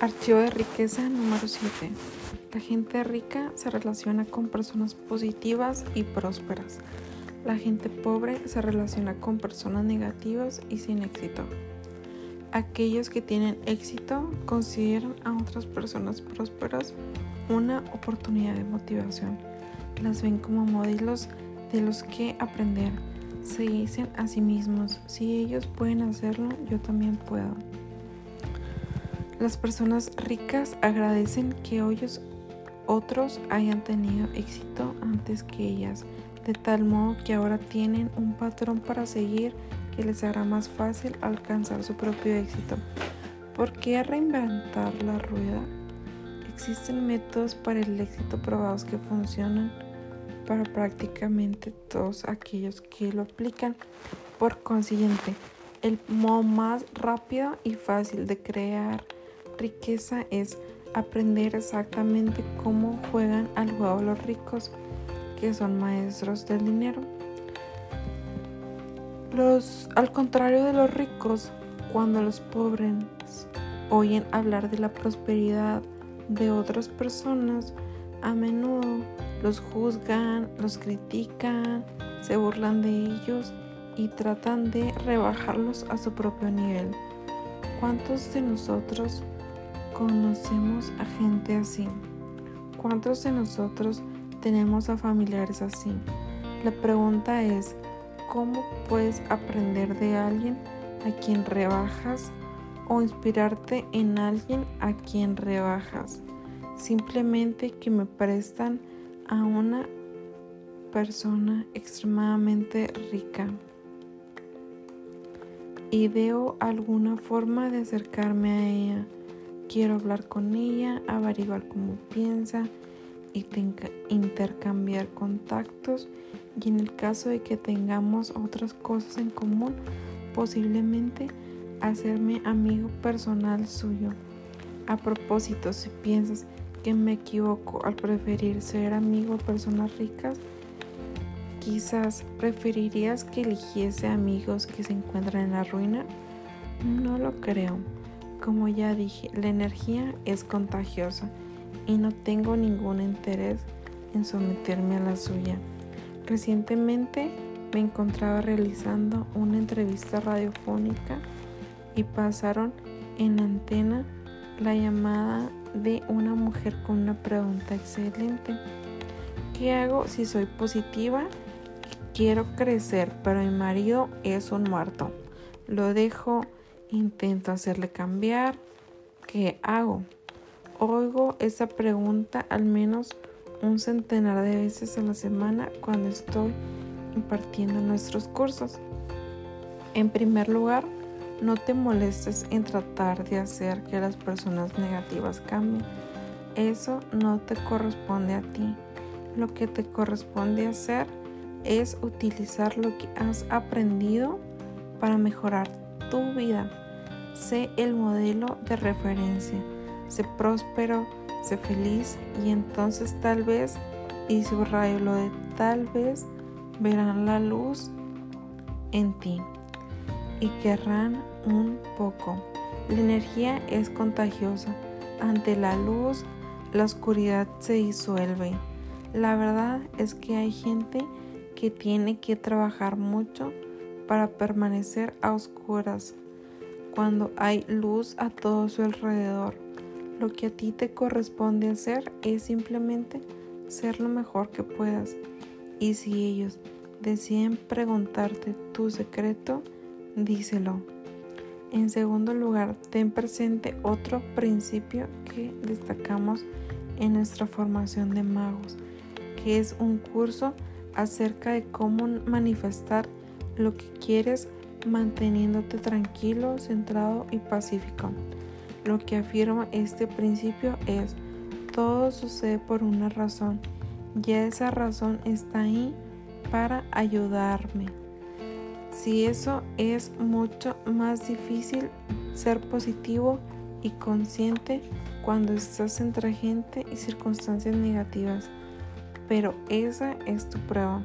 Archivo de riqueza número 7. La gente rica se relaciona con personas positivas y prósperas. La gente pobre se relaciona con personas negativas y sin éxito. Aquellos que tienen éxito consideran a otras personas prósperas una oportunidad de motivación. Las ven como modelos de los que aprender. Se dicen a sí mismos, si ellos pueden hacerlo, yo también puedo. Las personas ricas agradecen que otros hayan tenido éxito antes que ellas, de tal modo que ahora tienen un patrón para seguir que les hará más fácil alcanzar su propio éxito. ¿Por qué reinventar la rueda? Existen métodos para el éxito probados que funcionan para prácticamente todos aquellos que lo aplican. Por consiguiente, el modo más rápido y fácil de crear riqueza es aprender exactamente cómo juegan al juego los ricos, que son maestros del dinero. Los, al contrario de los ricos, cuando los pobres oyen hablar de la prosperidad de otras personas, a menudo los juzgan, los critican, se burlan de ellos y tratan de rebajarlos a su propio nivel. ¿Cuántos de nosotros conocemos a gente así? ¿Cuántos de nosotros tenemos a familiares así? La pregunta es, ¿cómo puedes aprender de alguien a quien rebajas o inspirarte en alguien a quien rebajas? Simplemente que me prestan a una persona extremadamente rica y veo alguna forma de acercarme a ella Quiero hablar con ella, averiguar cómo piensa y intercambiar contactos y en el caso de que tengamos otras cosas en común, posiblemente hacerme amigo personal suyo. A propósito, si piensas que me equivoco al preferir ser amigo de personas ricas, quizás preferirías que eligiese amigos que se encuentran en la ruina. No lo creo. Como ya dije, la energía es contagiosa y no tengo ningún interés en someterme a la suya. Recientemente me encontraba realizando una entrevista radiofónica y pasaron en antena la llamada de una mujer con una pregunta excelente. ¿Qué hago si soy positiva? Quiero crecer, pero mi marido es un muerto. Lo dejo Intento hacerle cambiar. ¿Qué hago? Oigo esa pregunta al menos un centenar de veces a la semana cuando estoy impartiendo nuestros cursos. En primer lugar, no te molestes en tratar de hacer que las personas negativas cambien. Eso no te corresponde a ti. Lo que te corresponde hacer es utilizar lo que has aprendido para mejorar tu vida. Sé el modelo de referencia. Sé próspero, sé feliz y entonces tal vez, y subrayo lo de tal vez, verán la luz en ti y querrán un poco. La energía es contagiosa. Ante la luz, la oscuridad se disuelve. La verdad es que hay gente que tiene que trabajar mucho para permanecer a oscuras cuando hay luz a todo su alrededor. Lo que a ti te corresponde hacer es simplemente ser lo mejor que puedas. Y si ellos deciden preguntarte tu secreto, díselo. En segundo lugar, ten presente otro principio que destacamos en nuestra formación de magos, que es un curso acerca de cómo manifestar lo que quieres manteniéndote tranquilo, centrado y pacífico. Lo que afirma este principio es, todo sucede por una razón, y esa razón está ahí para ayudarme. Si eso es mucho más difícil ser positivo y consciente cuando estás entre gente y circunstancias negativas, pero esa es tu prueba.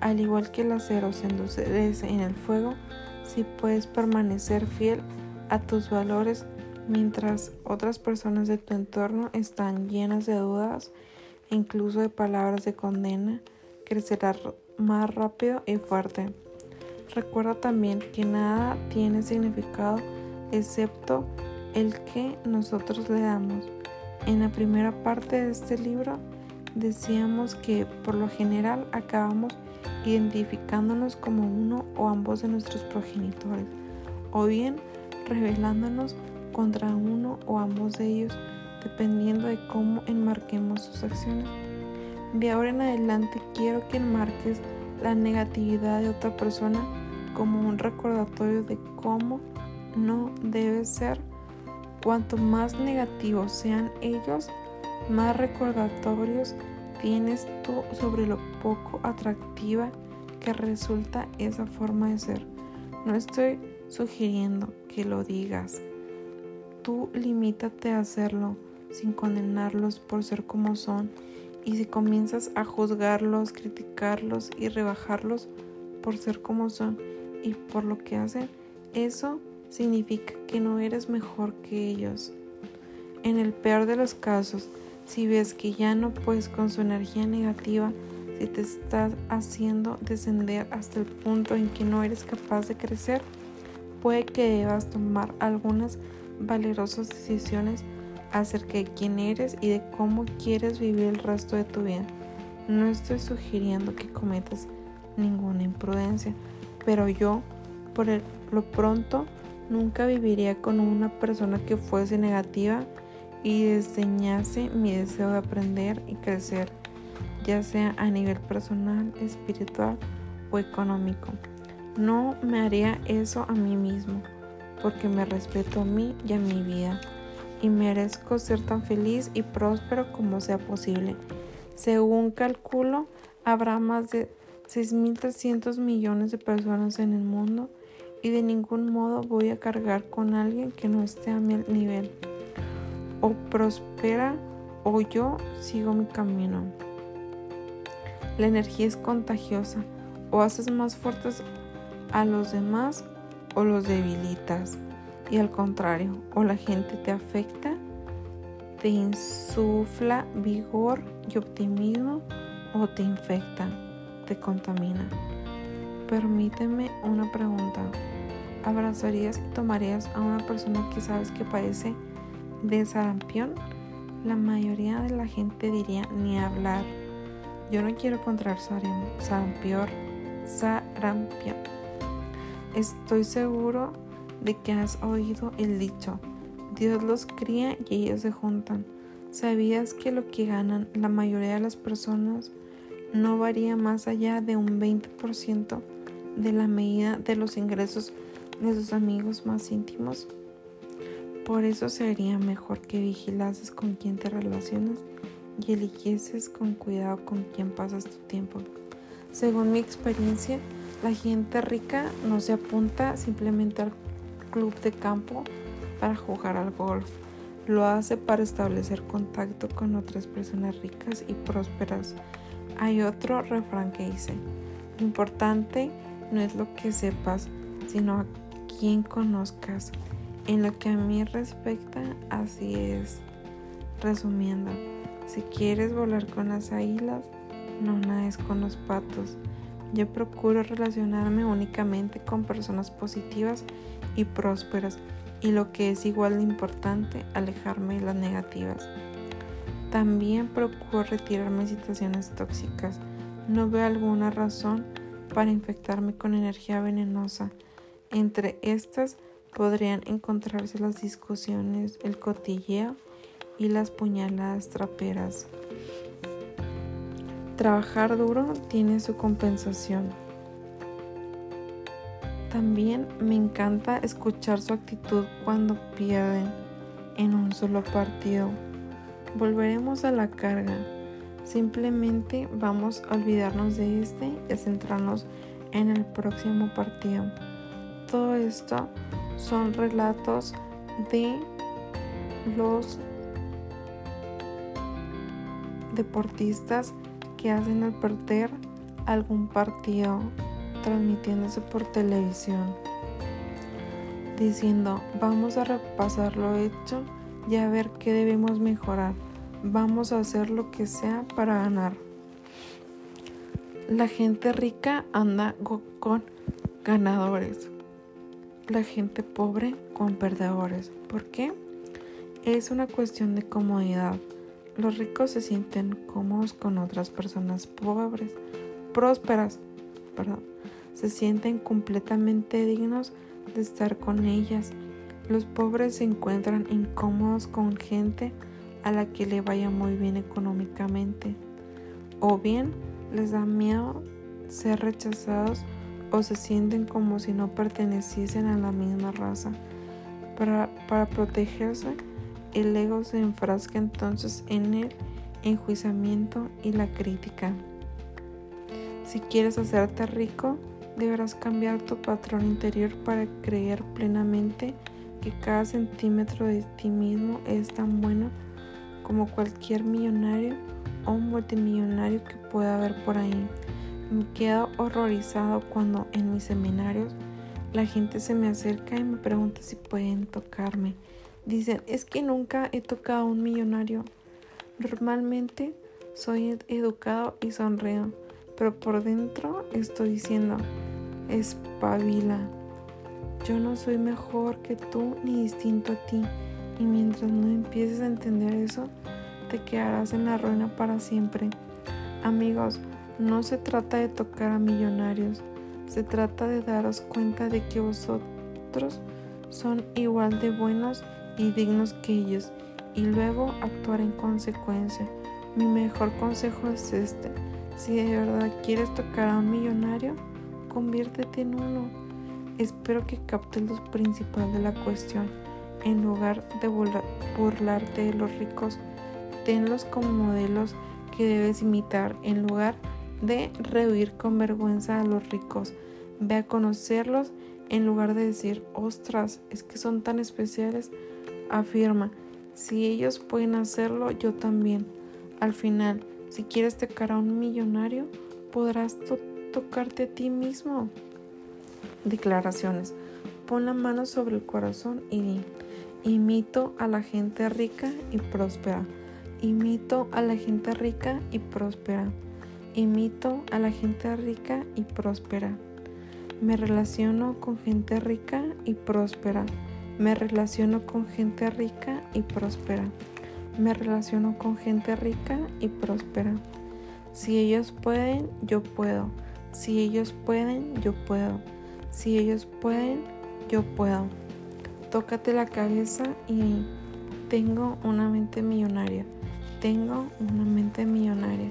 Al igual que el acero se endurece en el fuego, si puedes permanecer fiel a tus valores mientras otras personas de tu entorno están llenas de dudas incluso de palabras de condena, crecerás más rápido y fuerte. Recuerda también que nada tiene significado excepto el que nosotros le damos. En la primera parte de este libro decíamos que por lo general acabamos identificándonos como uno o ambos de nuestros progenitores, o bien revelándonos contra uno o ambos de ellos, dependiendo de cómo enmarquemos sus acciones. De ahora en adelante quiero que enmarques la negatividad de otra persona como un recordatorio de cómo no debe ser. Cuanto más negativos sean ellos, más recordatorios tienes tú sobre lo poco atractiva que resulta esa forma de ser. No estoy sugiriendo que lo digas. Tú limítate a hacerlo sin condenarlos por ser como son y si comienzas a juzgarlos, criticarlos y rebajarlos por ser como son y por lo que hacen, eso significa que no eres mejor que ellos. En el peor de los casos, si ves que ya no puedes con su energía negativa, si te estás haciendo descender hasta el punto en que no eres capaz de crecer, puede que debas tomar algunas valerosas decisiones acerca de quién eres y de cómo quieres vivir el resto de tu vida. No estoy sugiriendo que cometas ninguna imprudencia, pero yo, por lo pronto, nunca viviría con una persona que fuese negativa y desdeñase mi deseo de aprender y crecer, ya sea a nivel personal, espiritual o económico. No me haría eso a mí mismo, porque me respeto a mí y a mi vida, y merezco ser tan feliz y próspero como sea posible. Según calculo, habrá más de 6.300 millones de personas en el mundo y de ningún modo voy a cargar con alguien que no esté a mi nivel o prospera o yo sigo mi camino. La energía es contagiosa, o haces más fuertes a los demás o los debilitas. Y al contrario, o la gente te afecta, te insufla vigor y optimismo o te infecta, te contamina. Permíteme una pregunta. ¿Abrazarías y tomarías a una persona que sabes que padece de sarampión, la mayoría de la gente diría ni hablar. Yo no quiero encontrar sarampión, sarampión. Estoy seguro de que has oído el dicho, Dios los cría y ellos se juntan. ¿Sabías que lo que ganan la mayoría de las personas no varía más allá de un 20% de la medida de los ingresos de sus amigos más íntimos? Por eso sería mejor que vigilases con quién te relacionas y eligieses con cuidado con quién pasas tu tiempo. Según mi experiencia, la gente rica no se apunta simplemente al club de campo para jugar al golf. Lo hace para establecer contacto con otras personas ricas y prósperas. Hay otro refrán que dice, lo importante no es lo que sepas, sino a quién conozcas. En lo que a mí respecta, así es. Resumiendo, si quieres volar con las águilas, no nades con los patos. Yo procuro relacionarme únicamente con personas positivas y prósperas y lo que es igual de importante, alejarme de las negativas. También procuro retirarme de situaciones tóxicas. No veo alguna razón para infectarme con energía venenosa. Entre estas podrían encontrarse las discusiones, el cotilleo y las puñaladas traperas. Trabajar duro tiene su compensación. También me encanta escuchar su actitud cuando pierden en un solo partido. Volveremos a la carga. Simplemente vamos a olvidarnos de este y a centrarnos en el próximo partido. Todo esto son relatos de los deportistas que hacen al perder algún partido transmitiéndose por televisión. diciendo, vamos a repasar lo hecho y a ver qué debemos mejorar. Vamos a hacer lo que sea para ganar. La gente rica anda con ganadores. La gente pobre con perdedores. ¿Por qué? Es una cuestión de comodidad. Los ricos se sienten cómodos con otras personas pobres, prósperas, perdón. Se sienten completamente dignos de estar con ellas. Los pobres se encuentran incómodos con gente a la que le vaya muy bien económicamente. O bien les da miedo ser rechazados o se sienten como si no perteneciesen a la misma raza. Para, para protegerse, el ego se enfrasca entonces en el enjuiciamiento y la crítica. Si quieres hacerte rico, deberás cambiar tu patrón interior para creer plenamente que cada centímetro de ti mismo es tan bueno como cualquier millonario o multimillonario que pueda haber por ahí. Me quedo horrorizado cuando en mis seminarios la gente se me acerca y me pregunta si pueden tocarme Dicen, es que nunca he tocado a un millonario. Normalmente soy educado y sonrío, pero por dentro estoy diciendo, espabila. Yo no soy mejor que tú ni distinto a ti. Y mientras no empieces a entender eso, te quedarás en la ruina para siempre. Amigos, no se trata de tocar a millonarios, se trata de daros cuenta de que vosotros son igual de buenos y dignos que ellos y luego actuar en consecuencia. Mi mejor consejo es este. Si de verdad quieres tocar a un millonario, conviértete en uno. Espero que captes lo principal de la cuestión. En lugar de burlarte de los ricos, tenlos como modelos que debes imitar en lugar de rehuir con vergüenza a los ricos. Ve a conocerlos en lugar de decir, ostras, es que son tan especiales afirma, si ellos pueden hacerlo, yo también. Al final, si quieres tocar a un millonario, podrás tocarte a ti mismo. Declaraciones. Pon la mano sobre el corazón y di, imito a la gente rica y próspera. Imito a la gente rica y próspera. Imito a la gente rica y próspera. Me relaciono con gente rica y próspera. Me relaciono con gente rica y próspera. Me relaciono con gente rica y próspera. Si ellos pueden, yo puedo. Si ellos pueden, yo puedo. Si ellos pueden, yo puedo. Tócate la cabeza y tengo una mente millonaria. Tengo una mente millonaria.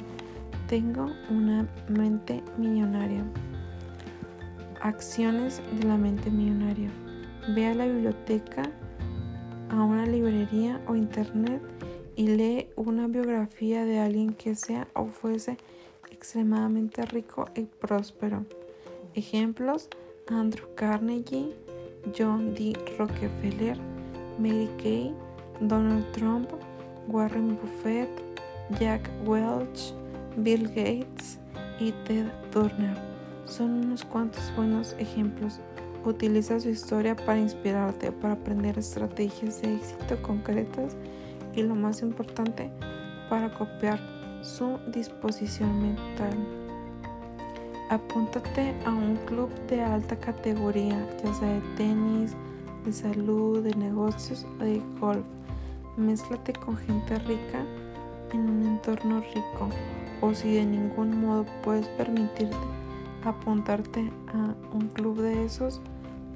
Tengo una mente millonaria. Acciones de la mente millonaria. Ve a la biblioteca, a una librería o internet y lee una biografía de alguien que sea o fuese extremadamente rico y próspero. Ejemplos: Andrew Carnegie, John D. Rockefeller, Mary Kay, Donald Trump, Warren Buffett, Jack Welch, Bill Gates y Ted Turner. Son unos cuantos buenos ejemplos Utiliza su historia para inspirarte, para aprender estrategias de éxito concretas y lo más importante, para copiar su disposición mental. Apúntate a un club de alta categoría, ya sea de tenis, de salud, de negocios o de golf. Mézclate con gente rica en un entorno rico o si de ningún modo puedes permitirte apuntarte a un club de esos,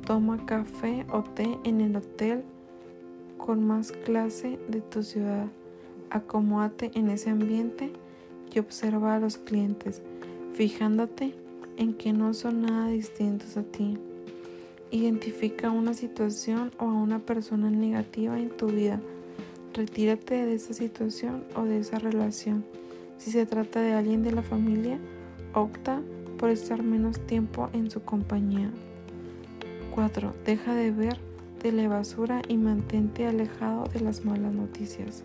Toma café o té en el hotel con más clase de tu ciudad. Acomódate en ese ambiente y observa a los clientes, fijándote en que no son nada distintos a ti. Identifica una situación o a una persona negativa en tu vida. Retírate de esa situación o de esa relación. Si se trata de alguien de la familia, opta por estar menos tiempo en su compañía. 4. Deja de ver de la basura y mantente alejado de las malas noticias.